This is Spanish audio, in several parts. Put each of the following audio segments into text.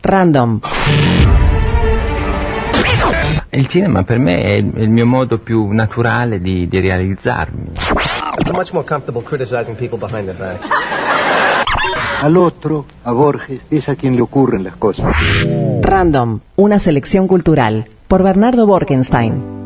Random. Il cinema per me è il, mio modo più naturale di, di realizzarmi. Much more comfortable criticizing people behind their backs. Al otro, a Borges, es a quien le ocurren las cosas. Random, una selección cultural, por Bernardo Borkenstein.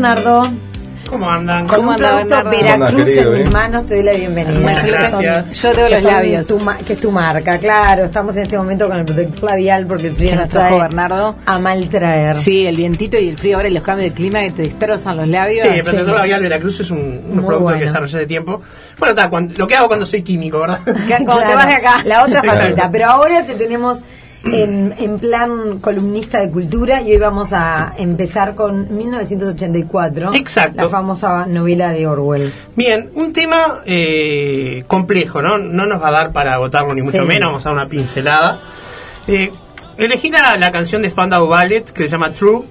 Bernardo, ¿Cómo andan? con ¿Cómo un anda, producto Bernardo? Veracruz ¿Cómo anda, en mis eh? manos, te doy la bienvenida. Que gracias. Yo tengo que los son labios. tu que es tu marca, claro. Estamos en este momento con el protector labial porque el frío nos nos trajo trae Bernardo. a mal traer. Sí, el vientito y el frío ahora y los cambios de clima que te destrozan los labios. Sí, el protector labial Veracruz es un, producto bueno. que desarrollé de tiempo. Bueno, está, cuando- lo que hago cuando soy químico, ¿verdad? Cuando te vas de acá. La otra Claro. faceta. Pero ahora te tenemos en, en plan columnista de cultura y hoy vamos a empezar con 1984. Exacto. La famosa novela de Orwell. Bien, un tema eh, complejo, ¿no? No nos va a dar para agotarlo ni mucho Sí. menos, vamos a dar una pincelada. Eh, elegí la, la canción de Spandau Ballet que se llama True,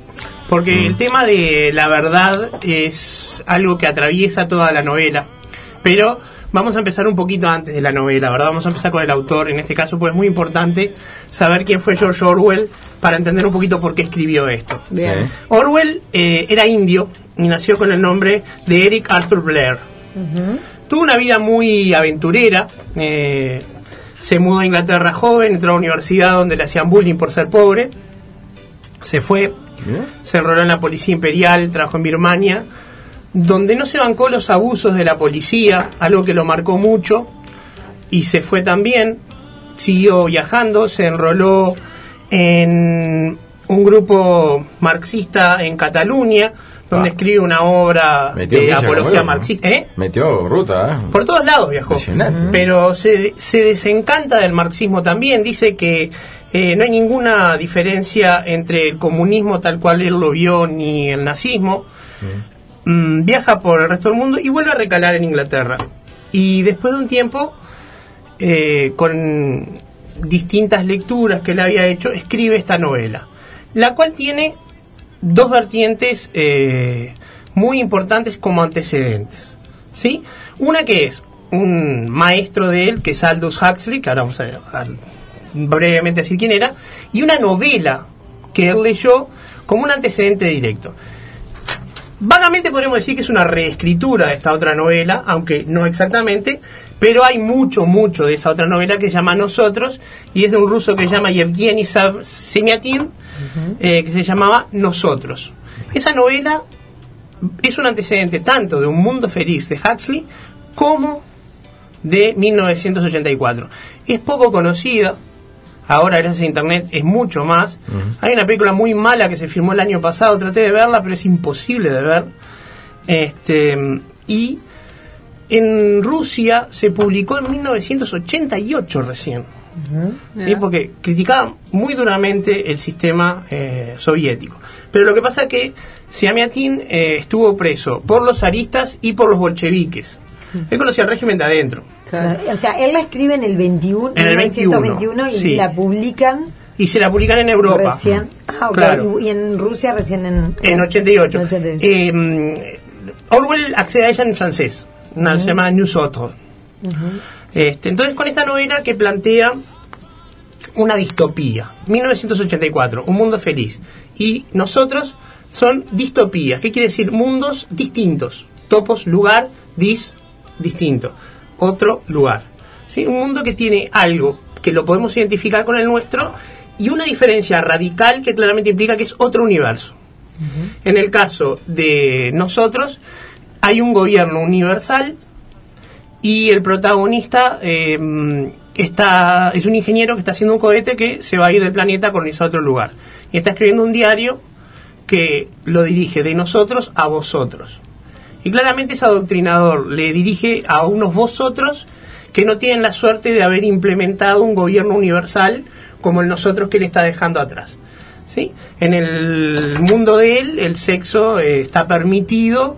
porque el tema de la verdad es algo que atraviesa toda la novela. Pero vamos a empezar un poquito antes de la novela, ¿verdad? Vamos a empezar con el autor, en este caso, pues es muy importante saber quién fue George Orwell para entender un poquito por qué escribió esto. Bien. Orwell eh, era indio y nació con el nombre de Eric Arthur Blair. Tuvo una vida muy aventurera. eh, se mudó a Inglaterra joven, entró a la universidad donde le hacían bullying por ser pobre. Se fue, se enroló en la policía imperial, trabajó en Birmania, donde no se bancó los abusos de la policía, algo que lo marcó mucho, y se fue también, siguió viajando, se enroló en un grupo marxista en Cataluña, donde Ah. escribe una obra Metió de apología marxista. ¿Eh? Metió ruta, ¿eh? Por todos lados viajó. Impresionante. Pero se, se desencanta del marxismo también. Dice que eh, no hay ninguna diferencia entre el comunismo tal cual él lo vio ni el nazismo. Mm, viaja por el resto del mundo y vuelve a recalar en Inglaterra. Y después de un tiempo, eh, con distintas lecturas que él había hecho, escribe esta novela, la cual tiene dos vertientes eh, muy importantes como antecedentes. ¿sí? Una que es un maestro de él, que es Aldous Huxley, que ahora vamos a, a brevemente decir quién era, y una novela que él leyó como un antecedente directo. Vagamente podríamos decir que es una reescritura de esta otra novela, aunque no exactamente, pero hay mucho, mucho de esa otra novela que se llama Nosotros, y es de un ruso que se llama Yevgeny Semyatin, eh, que se llamaba Nosotros. Esa novela es un antecedente tanto de Un Mundo Feliz de Huxley como de 1984. Es poco conocida, ahora gracias a internet es mucho más. Hay una película muy mala que se filmó el año pasado, traté de verla, pero es imposible de ver. Este, y en Rusia se publicó en 1988 recién. ¿sí? Porque criticaban muy duramente el sistema eh, soviético. Pero lo que pasa es que Siamiatin eh, estuvo preso por los zaristas y por los bolcheviques. Él conocía el régimen de adentro. O sea, él la escribe en el 21, En el 1921 y sí. la publican Y se la publican en Europa. recién. Ah, ok. Claro. Y, en Rusia recién en... En 88. en 88. Eh, Orwell accede a ella en francés. Una, Se llama Nous Autres. este, entonces, con esta novela que plantea una distopía. 1984, un mundo feliz. Y nosotros son distopías. ¿Qué quiere decir? Mundos distintos. Topos, lugar, dis, distinto. Otro lugar. ¿Sí? Un mundo que tiene algo que lo podemos identificar con el nuestro y una diferencia radical que claramente implica que es otro universo. En el caso de nosotros, hay un gobierno universal y el protagonista eh, está, es un ingeniero que está haciendo un cohete que se va a ir del planeta a colonizar otro lugar. Y está escribiendo un diario que lo dirige de nosotros a vosotros. Y claramente es adoctrinador, le dirige a unos vosotros que no tienen la suerte de haber implementado un gobierno universal como el nosotros que le está dejando atrás. ¿Sí? En el mundo de él, el sexo eh, está permitido,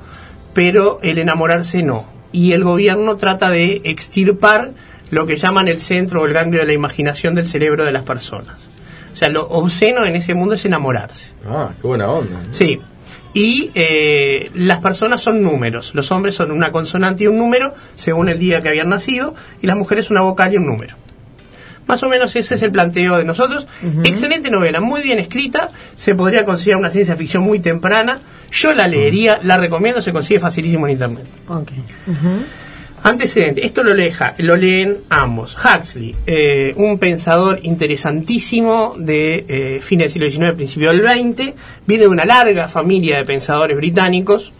pero el enamorarse no. Y el gobierno trata de extirpar lo que llaman el centro o el ganglio de la imaginación del cerebro de las personas. sea, lo obsceno en ese mundo es enamorarse. Ah, qué buena onda. Sí. Y eh, las personas son números. Los hombres son una consonante y un número, según el día que habían nacido, y las mujeres una vocal y un número. Más o menos ese es el planteo de nosotros. Excelente novela, muy bien escrita. Se podría considerar una ciencia ficción muy temprana. Yo la leería, la recomiendo, se consigue facilísimo en internet. Antecedente, esto lo, leja- lo leen ambos. Huxley, eh, un pensador interesantísimo de eh, fines del siglo XIX, principio del XX, viene de una larga familia de pensadores británicos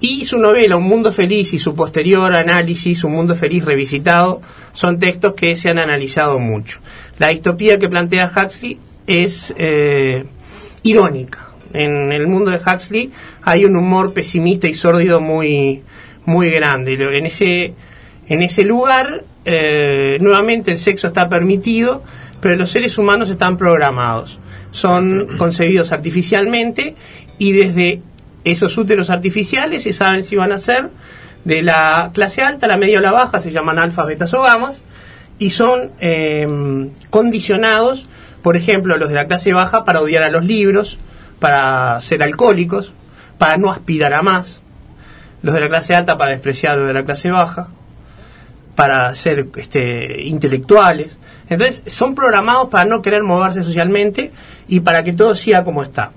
y su novela Un Mundo Feliz y su posterior análisis, Un Mundo Feliz revisitado, son textos que se han analizado mucho. La distopía que plantea Huxley es eh, irónica. En el mundo de Huxley hay un humor pesimista y sórdido muy, muy grande. En ese, en ese lugar, eh, nuevamente el sexo está permitido, pero los seres humanos están programados. Son concebidos artificialmente y desde esos úteros artificiales se saben si van a ser de la clase alta, la media o la baja, se llaman alfas, betas o gamas, y son eh, condicionados, por ejemplo, los de la clase baja para odiar a los libros, para ser alcohólicos, para no aspirar a más, los de la clase alta para despreciar a los de la clase baja, para ser este, intelectuales. Entonces, son programados para no querer moverse socialmente y para que todo siga como está.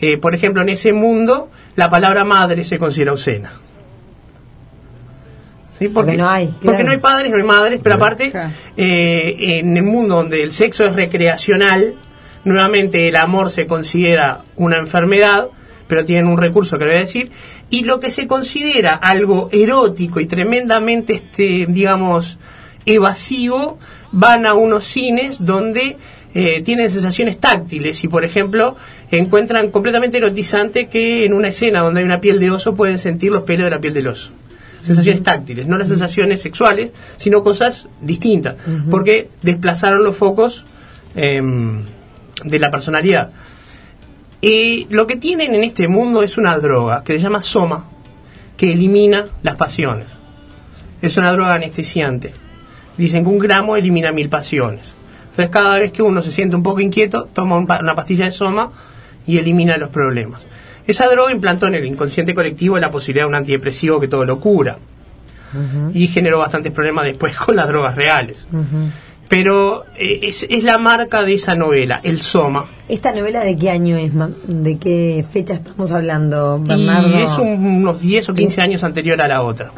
Eh, por ejemplo, en ese mundo, la palabra madre se considera obscena. ¿Sí? Porque no hay, Porque no hay padres, no hay madres, pero aparte, eh, en el mundo donde el sexo es recreacional, nuevamente el amor se considera una enfermedad, pero tienen un recurso que le voy a decir, y lo que se considera algo erótico y tremendamente, este, digamos, evasivo, van a unos cines donde eh, tienen sensaciones táctiles y, por ejemplo, encuentran completamente erotizante que en una escena donde hay una piel de oso pueden sentir los pelos de la piel del oso. Sensaciones táctiles, no las sensaciones sexuales, sino cosas distintas, porque desplazaron los focos em, de la personalidad. Y lo que tienen en este mundo es una droga que se llama soma, que elimina las pasiones. Es una droga anestesiante. Dicen que un gramo elimina mil pasiones. Entonces cada vez que uno se siente un poco inquieto, toma una pastilla de soma y elimina los problemas. Esa droga implantó en el inconsciente colectivo la posibilidad de un antidepresivo que todo lo cura. Y generó bastantes problemas después con las drogas reales. Pero eh, es, es la marca de esa novela, el soma. ¿Esta novela de qué año es? ma- ¿De qué fecha estamos hablando, Bernardo? Y es un- unos 10 o 15 años anterior a la otra.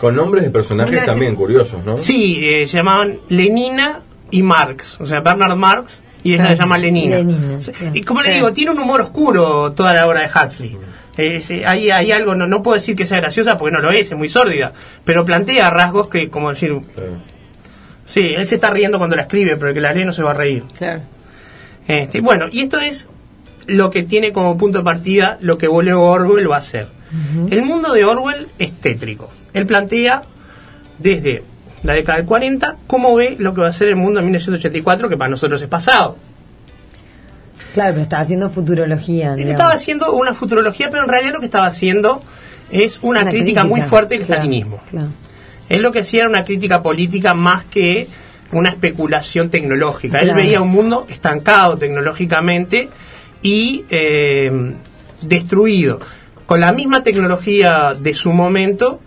Con nombres de personajes Una- también curiosos, ¿no? Sí, eh, se llamaban Lenina y Marx, o sea, Bernard Marx y ella Claro, se llama Lenina. Lenina, Sí. Y como le Sí. digo, tiene un humor oscuro toda la obra de Huxley. Es, eh, hay, hay algo, no, no puedo decir que sea graciosa porque no lo es, es muy sórdida, pero plantea rasgos que, como decir, sí, él se está riendo cuando la escribe, pero el que la lee no se va a reír. Claro. Este, bueno, y esto es lo que tiene como punto de partida lo que luego Orwell va a hacer. El mundo de Orwell es tétrico. Él plantea desde la década del 40 cómo ve lo que va a ser el mundo en 1984, que para nosotros es pasado. Claro, pero estaba haciendo futurología. Él digamos. estaba haciendo una futurología, pero en realidad lo que estaba haciendo es una, Una crítica, muy fuerte del claro, stalinismo. Claro. Él lo que hacía era una crítica política más que una especulación tecnológica. Él veía un mundo estancado tecnológicamente y eh, destruido, con la misma tecnología de su momento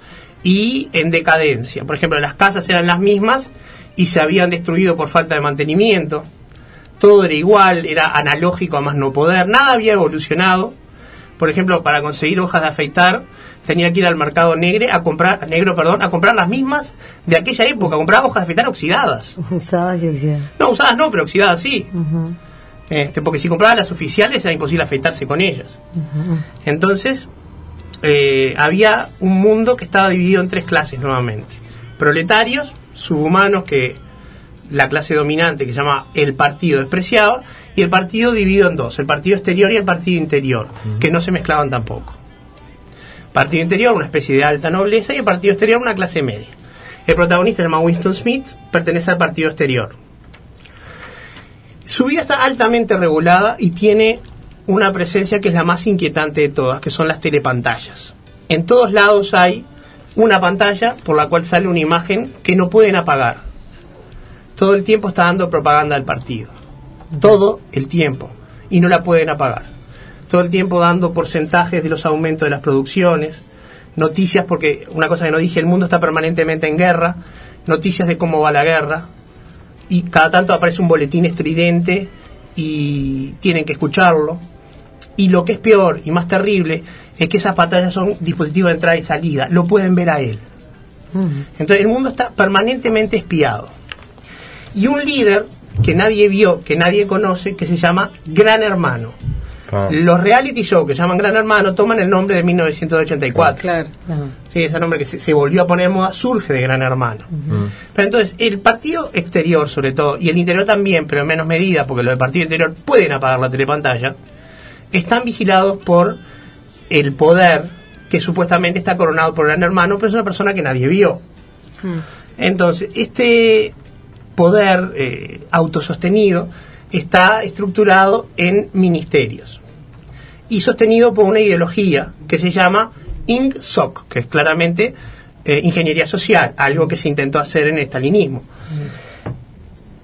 y en decadencia. Por ejemplo, las casas eran las mismas y se habían destruido por falta de mantenimiento. Todo era igual, era analógico a más no poder, nada había evolucionado. Por ejemplo, para conseguir hojas de afeitar tenía que ir al mercado negro a comprar negro, perdón, a comprar las mismas de aquella época, comprar hojas de afeitar oxidadas. Usadas y oxidadas. No, usadas no, pero oxidadas sí. este, porque si compraba las oficiales era imposible afeitarse con ellas. Entonces, eh, había un mundo que estaba dividido en tres clases nuevamente. Proletarios, subhumanos, que la clase dominante que se llama el partido despreciaba, y el partido dividido en dos, el partido exterior y el partido interior, que no se mezclaban tampoco. Partido interior, una especie de alta nobleza, y el partido exterior, una clase media. El protagonista, se llama Winston Smith, pertenece al partido exterior. Su vida está altamente regulada y tiene una presencia que es la más inquietante de todas, que son las telepantallas. En todos lados hay una pantalla por la cual sale una imagen que no pueden apagar. Todo el tiempo está dando propaganda al partido. todo el tiempo y no la pueden apagar. Todo el tiempo dando porcentajes de los aumentos de las producciones, noticias, porque una cosa que no dije, el mundo está permanentemente en guerra, noticias de cómo va la guerra, y cada tanto aparece un boletín estridente y tienen que escucharlo. Y lo que es peor y más terrible es que esas pantallas son dispositivos de entrada y salida, lo pueden ver a él. Entonces el mundo está permanentemente espiado. Y un líder que nadie vio, que nadie conoce, que se llama Gran Hermano. Ah. Los reality shows que llaman Gran Hermano toman el nombre de 1984. Claro. Sí, ese nombre que se, se volvió a poner en moda surge de Gran Hermano. Pero entonces, el partido exterior, sobre todo, y el interior también, pero en menos medida, porque los del partido interior pueden apagar la telepantalla, están vigilados por el poder que supuestamente está coronado por Gran Hermano, pero es una persona que nadie vio. Entonces, este poder eh, autosostenido está estructurado en ministerios y sostenido por una ideología que se llama INGSOC, que es claramente eh, ingeniería social, algo que se intentó hacer en el estalinismo.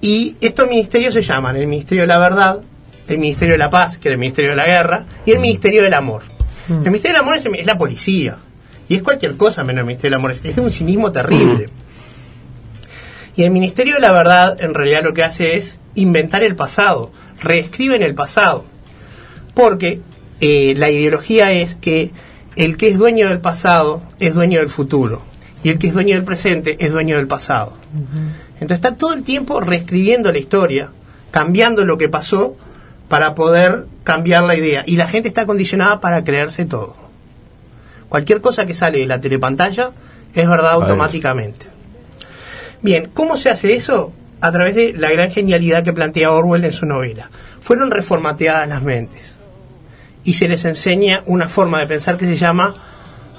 Y estos ministerios se llaman el Ministerio de la Verdad, el Ministerio de la Paz, que es el Ministerio de la Guerra, y el Ministerio del Amor. El Ministerio del Amor es, es la policía, y es cualquier cosa menos el Ministerio del Amor, es, es de un cinismo terrible. Y el Ministerio de la Verdad en realidad lo que hace es inventar el pasado, reescriben el pasado. Porque eh, la ideología es que el que es dueño del pasado es dueño del futuro. Y el que es dueño del presente es dueño del pasado. Entonces está todo el tiempo reescribiendo la historia, cambiando lo que pasó para poder cambiar la idea. Y la gente está condicionada para creerse todo. Cualquier cosa que sale de la telepantalla es verdad automáticamente. Bien, ¿cómo se hace eso? A través de la gran genialidad que plantea Orwell en su novela. Fueron reformateadas las mentes y se les enseña una forma de pensar que se llama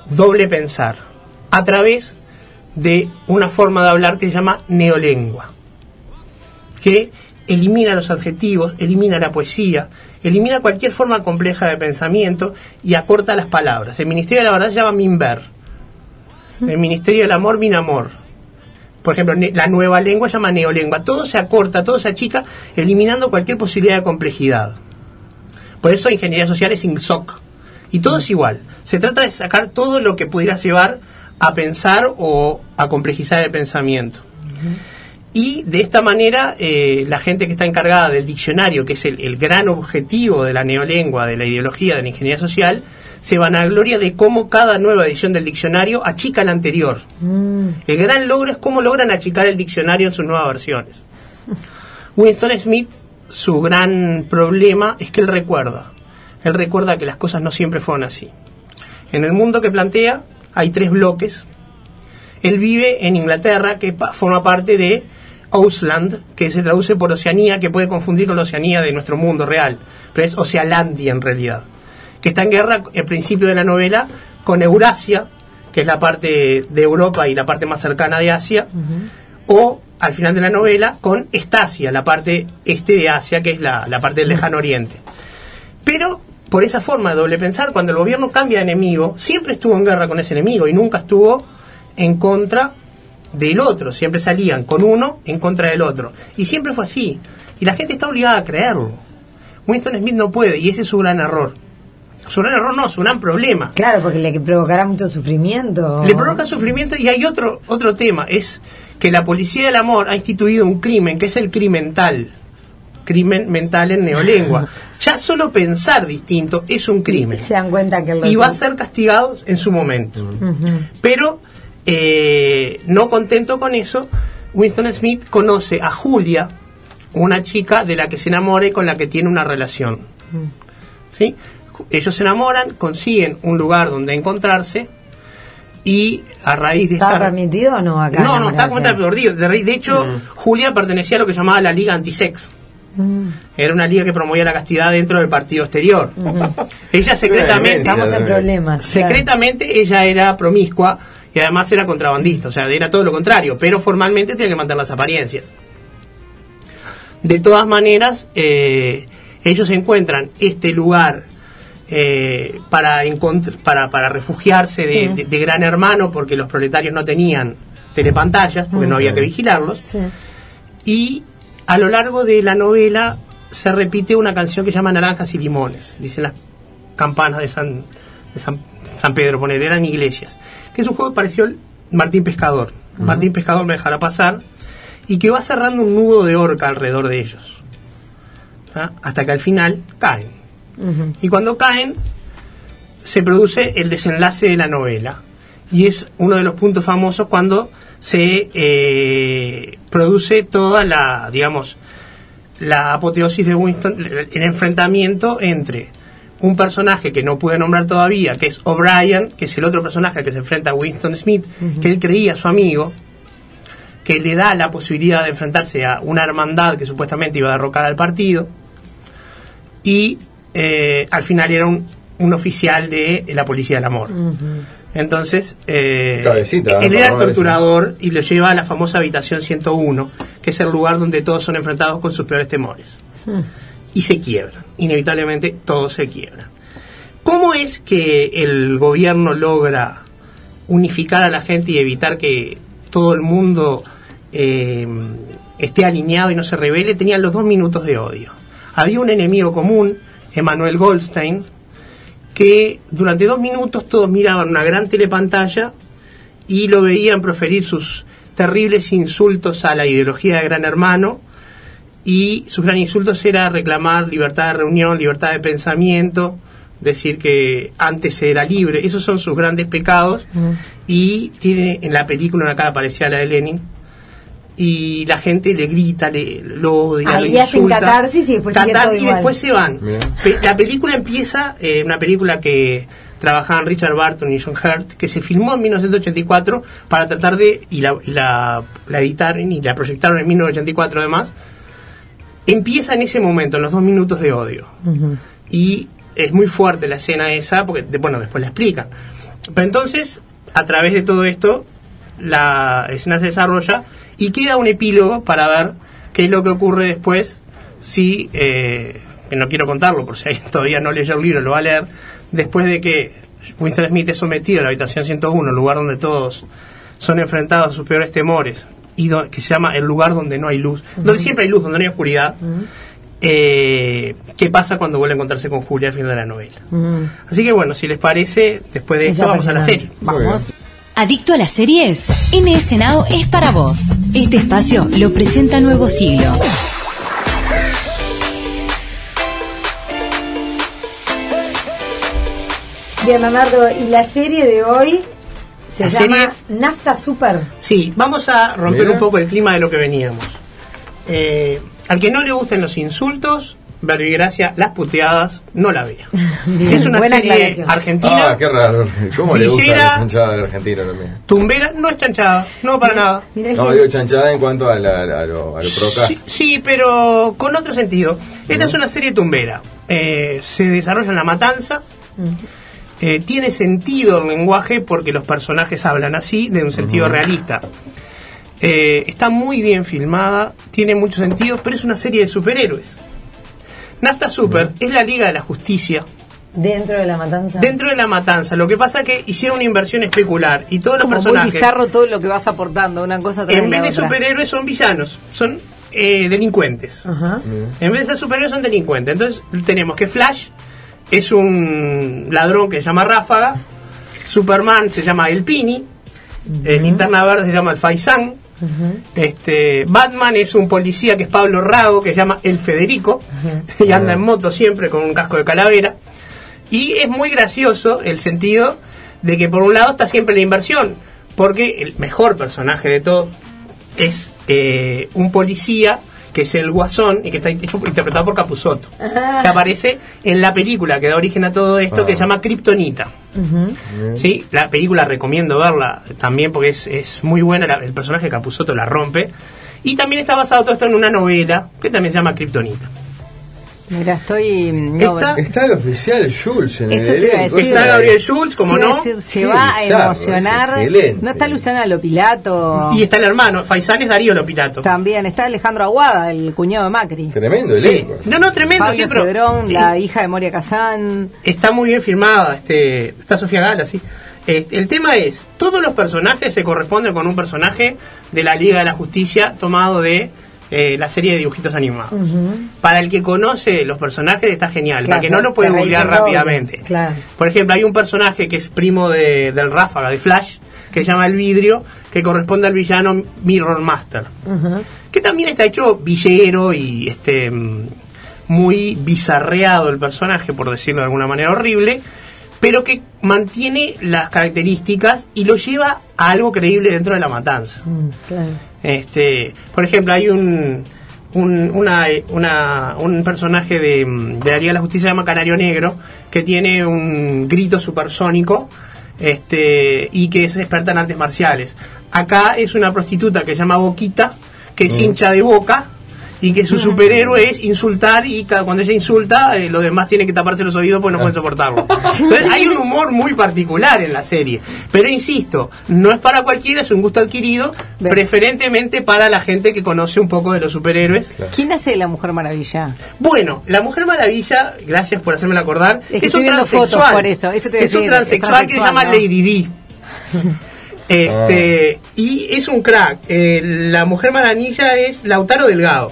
doble pensar, a través de una forma de hablar que se llama neolengua, que elimina los adjetivos, elimina la poesía, elimina cualquier forma compleja de pensamiento y acorta las palabras. El Ministerio de la Verdad se llama Minver, el Ministerio del Amor, Minamor, por ejemplo, la nueva lengua se llama neolengua. Todo se acorta, todo se achica, eliminando cualquier posibilidad de complejidad. Por eso ingeniería social es INSOC. Y todo es igual. Se trata de sacar todo lo que pudiera llevar a pensar o a complejizar el pensamiento. Y de esta manera, eh, la gente que está encargada del diccionario, que es el, el gran objetivo de la neolengua, de la ideología de la ingeniería social, se vanagloria de cómo cada nueva edición del diccionario achica la anterior. El gran logro es cómo logran achicar el diccionario en sus nuevas versiones. Winston Smith, su gran problema es que él recuerda. Él recuerda que las cosas no siempre fueron así. En el mundo que plantea hay tres bloques. Él vive en Inglaterra, que forma parte de Ausland, que se traduce por Oceanía, que puede confundir con la Oceanía de nuestro mundo real, pero es Ocealandia en realidad, que está en guerra al principio de la novela con Eurasia, que es la parte de Europa y la parte más cercana de Asia, o al final de la novela con Estasia, la parte este de Asia, que es la, la parte del lejano oriente. Pero por esa forma de doble pensar, cuando el gobierno cambia de enemigo, siempre estuvo en guerra con ese enemigo y nunca estuvo en contra del otro, siempre salían con uno en contra del otro. Y siempre fue así. Y la gente está obligada a creerlo. Winston Smith no puede, y ese es su gran error. Su gran error no, su gran problema. Claro, porque le provocará mucho sufrimiento. Le provoca sufrimiento y hay otro, otro tema, es que la policía del amor ha instituido un crimen, que es el crimental. Crimen mental en neolengua. Ya solo pensar distinto es un crimen. Se dan cuenta que lo Y va a ser castigado en su momento. Pero, eh, no contento con eso, Winston Smith conoce a Julia, una chica de la que se enamora y con la que tiene una relación. ¿Sí? Ellos se enamoran, consiguen un lugar donde encontrarse y a raíz de ¿Está estar... permitido o no acá? No, no, está perdido. De, de hecho, Julia pertenecía a lo que llamaba la Liga Antisex. Mm. Era una liga que promovía la castidad dentro del partido exterior. Ella secretamente, Estamos en problemas. claro. secretamente ella era promiscua y además era contrabandista, o sea, era todo lo contrario, pero formalmente tenía que mantener las apariencias. De todas maneras, eh, ellos encuentran este lugar eh, para, para, para refugiarse de, Sí. de- de gran hermano, porque los proletarios no tenían telepantallas, porque no había que vigilarlos. Sí. Y a lo largo de la novela se repite una canción que se llama Naranjas y Limones. Dicen las campanas de San, de San, San Pedro, poner, eran iglesias. Que es un juego que pareció el Martín Pescador. Martín Pescador me dejará pasar. Y que va cerrando un nudo de orca alrededor de ellos. ¿Ah? Hasta que al final caen. Y cuando caen, se produce el desenlace de la novela. Y es uno de los puntos famosos cuando se eh, produce toda la, digamos, la apoteosis de Winston, el enfrentamiento entre un personaje que no pude nombrar todavía, que es O'Brien, que es el otro personaje que se enfrenta Winston Smith, que él creía su amigo, que le da la posibilidad de enfrentarse a una hermandad que supuestamente iba a derrocar al partido, y eh, al final era un, un oficial de la Policía del Amor. Entonces, eh, Cabecita, él era ver torturador y lo lleva a la famosa habitación 101, que es el lugar donde todos son enfrentados con sus peores temores. Y se quiebran, inevitablemente todos se quiebran. ¿Cómo es que el gobierno logra unificar a la gente y evitar que todo el mundo eh, esté alineado y no se revele? Tenían los dos minutos de odio. Había un enemigo común, Emanuel Goldstein, que durante dos minutos todos miraban una gran telepantalla y lo veían proferir sus terribles insultos a la ideología de Gran Hermano y sus gran insultos era reclamar libertad de reunión, libertad de pensamiento, decir que antes era libre, esos son sus grandes pecados y tiene en la película una cara parecida a la de Lenin y la gente le grita, le, lo odia, Ahí hacen insulta. catarsis y después Catar- y igual. después se van. Bien. La película empieza, eh, una película que trabajaban Richard Barton y John Hurt, que se filmó en 1984 para tratar de, y la, y la, la editaron y la proyectaron en 1984 además, empieza en ese momento, en los dos minutos de odio. Y es muy fuerte la escena esa, porque bueno, después la explican. Pero entonces, a través de todo esto, la escena se desarrolla y queda un epílogo para ver qué es lo que ocurre después si, eh, que no quiero contarlo por si alguien todavía no leyó el libro, lo va a leer, después de que Winston Smith es sometido a la habitación 101, el lugar donde todos son enfrentados a sus peores temores, y do- que se llama el lugar donde no hay luz, donde siempre hay luz, donde no hay oscuridad. eh, ¿Qué pasa cuando vuelve a encontrarse con Julia al final de la novela? Así que bueno, si les parece, después de Es esto vamos a la serie. Vamos. ¿Adicto a las series? NS Now es para vos. Este espacio lo presenta Nuevo Siglo. Bien, Leonardo, y la serie de hoy se La llama serie- Nafta Super. Sí, vamos a romper Mira. un poco el clima de lo que veníamos. Eh, al que no le gusten los insultos, Verbigracia, las puteadas, no la vea. Bien, es una buena serie aclaración. argentina, Ah, qué raro. ¿Cómo le gusta la chanchada del argentino también? tumbera, no es chanchada, no para nada. No, digo chanchada en cuanto a, la, a lo, a lo procas. Sí, sí, pero con otro sentido. Esta es una serie tumbera. Eh, se desarrolla en la matanza. Eh, tiene sentido el lenguaje porque los personajes hablan así, de un sentido realista. Eh, está muy bien filmada, tiene mucho sentido, pero es una serie de superhéroes. Nafta Super es la Liga de la Justicia Dentro de la matanza. dentro de la matanza. Lo que pasa es que hicieron una inversión especular y todos los Como muy personajes bizarro todo lo que vas aportando, una cosa tras en la vez de otra. superhéroes son villanos, son eh, delincuentes. Ajá. En vez de ser superhéroes son delincuentes. Entonces tenemos que Flash es un ladrón que se llama Ráfaga, Superman se llama El Pini, el Linterna Verde se llama El Faisán, este, Batman es un policía que es Pablo Rago, que se llama El Federico, y anda en moto siempre con un casco de calavera. Y es muy gracioso el sentido de que por un lado está siempre la inversión, porque el mejor personaje de todo es eh, un policía que es el Guasón y que está hecho- interpretado por Capusotto, que aparece en la película que da origen a todo esto, que se llama Kryptonita. Sí, la película recomiendo verla también porque es, es muy buena, la- el personaje de Capusotto la rompe. Y también está basado todo esto en una novela que también se llama Kryptonita. Mira, estoy. no, Está- Está el oficial Jules en Eso el te iba a elenco. decir. Está Gabriel Schultz, como no, decir, se Qué va a emocionar. No está Luciana Lopilato. y está el hermano, Faisán es Darío Lopilato. También está Alejandro Aguada, el cuñado de Macri. Tremendo Sí. No, no, tremendo. Sí, pero- Cedrón, y- la hija de Moria Kazán. Está muy bien filmada, este, está Sofía Gala, sí. Este, el tema es, todos los personajes se corresponden con un personaje de la Liga de la Justicia tomado de eh, la serie de dibujitos animados. Para el que conoce los personajes está genial, Claro, para que no lo puede googlear rápidamente. Claro. Por ejemplo, hay un personaje que es primo de- del Ráfaga, de Flash, que se llama El Vidrio, que corresponde al villano Mirror Master que también está hecho villero y este mm, muy bizarreado el personaje, por decirlo de alguna manera horrible, pero que mantiene las características y lo lleva a algo creíble dentro de la matanza. Mm, claro. Este, por ejemplo, hay un un, una- una- un personaje de, mm, de la Liga de la Justicia se llama Canario Negro, que tiene un grito supersónico este, y que es experta en artes marciales. Acá es una prostituta que se llama Boquita, que es hincha de boca y que su superhéroe es insultar y cada, cuando ella insulta eh, los demás tienen que taparse los oídos porque no pueden soportarlo. Entonces hay un humor muy particular en la serie, pero insisto, no es para cualquiera, es un gusto adquirido, Bien. preferentemente para la gente que conoce un poco de los superhéroes. ¿Quién hace la Mujer Maravilla? Bueno, la Mujer Maravilla, gracias por hacérmela acordar, Es que es estoy un transexual. por eso, te es un transexual es que se llama. Lady D. Este, y es un crack. Eh, la Mujer Maravilla es Lautaro Delgado.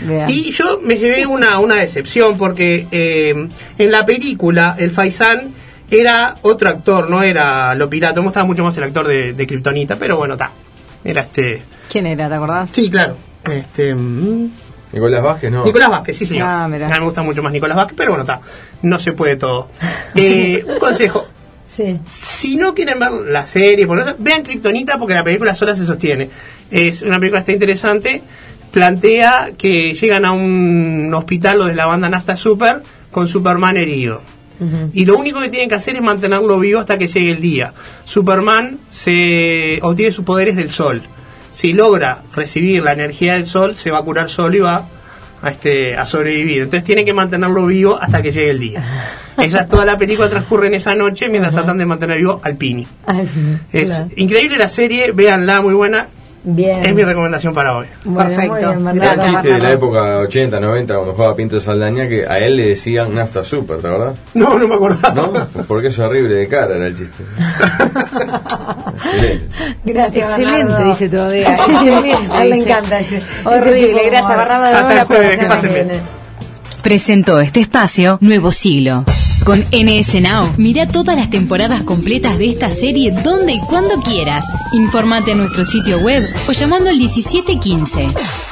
Bien. Y yo me llevé una, una decepción porque eh, en la película el Faisán era otro actor, no era lo pirata. Me gustaba mucho más el actor de, de Kryptonita, pero bueno, está. Era este. ¿Quién era? ¿Te acordás? Sí, claro. Este. mm, Nicolás Vázquez, no. Nicolás Vázquez, sí, señor. Ah. A mí me gusta mucho más Nicolás Vázquez, pero bueno, está. No se puede todo. Eh, un consejo. Sí. Si no quieren ver la serie, por lo- vean Kryptonita porque la película sola se sostiene. Es una película que está interesante. Plantea que llegan a un hospital los de la banda Nafta Super con Superman herido. Y lo único que tienen que hacer es mantenerlo vivo hasta que llegue el día. Superman se obtiene sus poderes del sol. Si logra recibir la energía del sol, se va a curar solo y va a, este, a sobrevivir. Entonces tiene que mantenerlo vivo hasta que llegue el día. Esa toda la película transcurre en esa noche mientras tratan de mantener vivo al Pini. Es claro. increíble la serie, véanla, muy buena. Bien. Es mi recomendación para hoy. Bueno, Perfecto. bien, Era el chiste de la época 80, 90, cuando jugaba Pinto Saldaña, que a él le decían Nafta Super, ¿te acordás? No, no me acordaba. ¿No? Porque es horrible de cara era el chiste. Excelente. Gracias, Excelente, Bernardo. dice todavía. Sí, sí, Excelente, a él le encanta ese. Horrible, de gracias. Bernardo. Hasta el jueves, que próxima. pasen bien. Viene. Presentó este espacio Nuevo Siglo. Con NS Now, mira todas las temporadas completas de esta serie donde y cuando quieras. Informate en nuestro sitio web o llamando al 1715.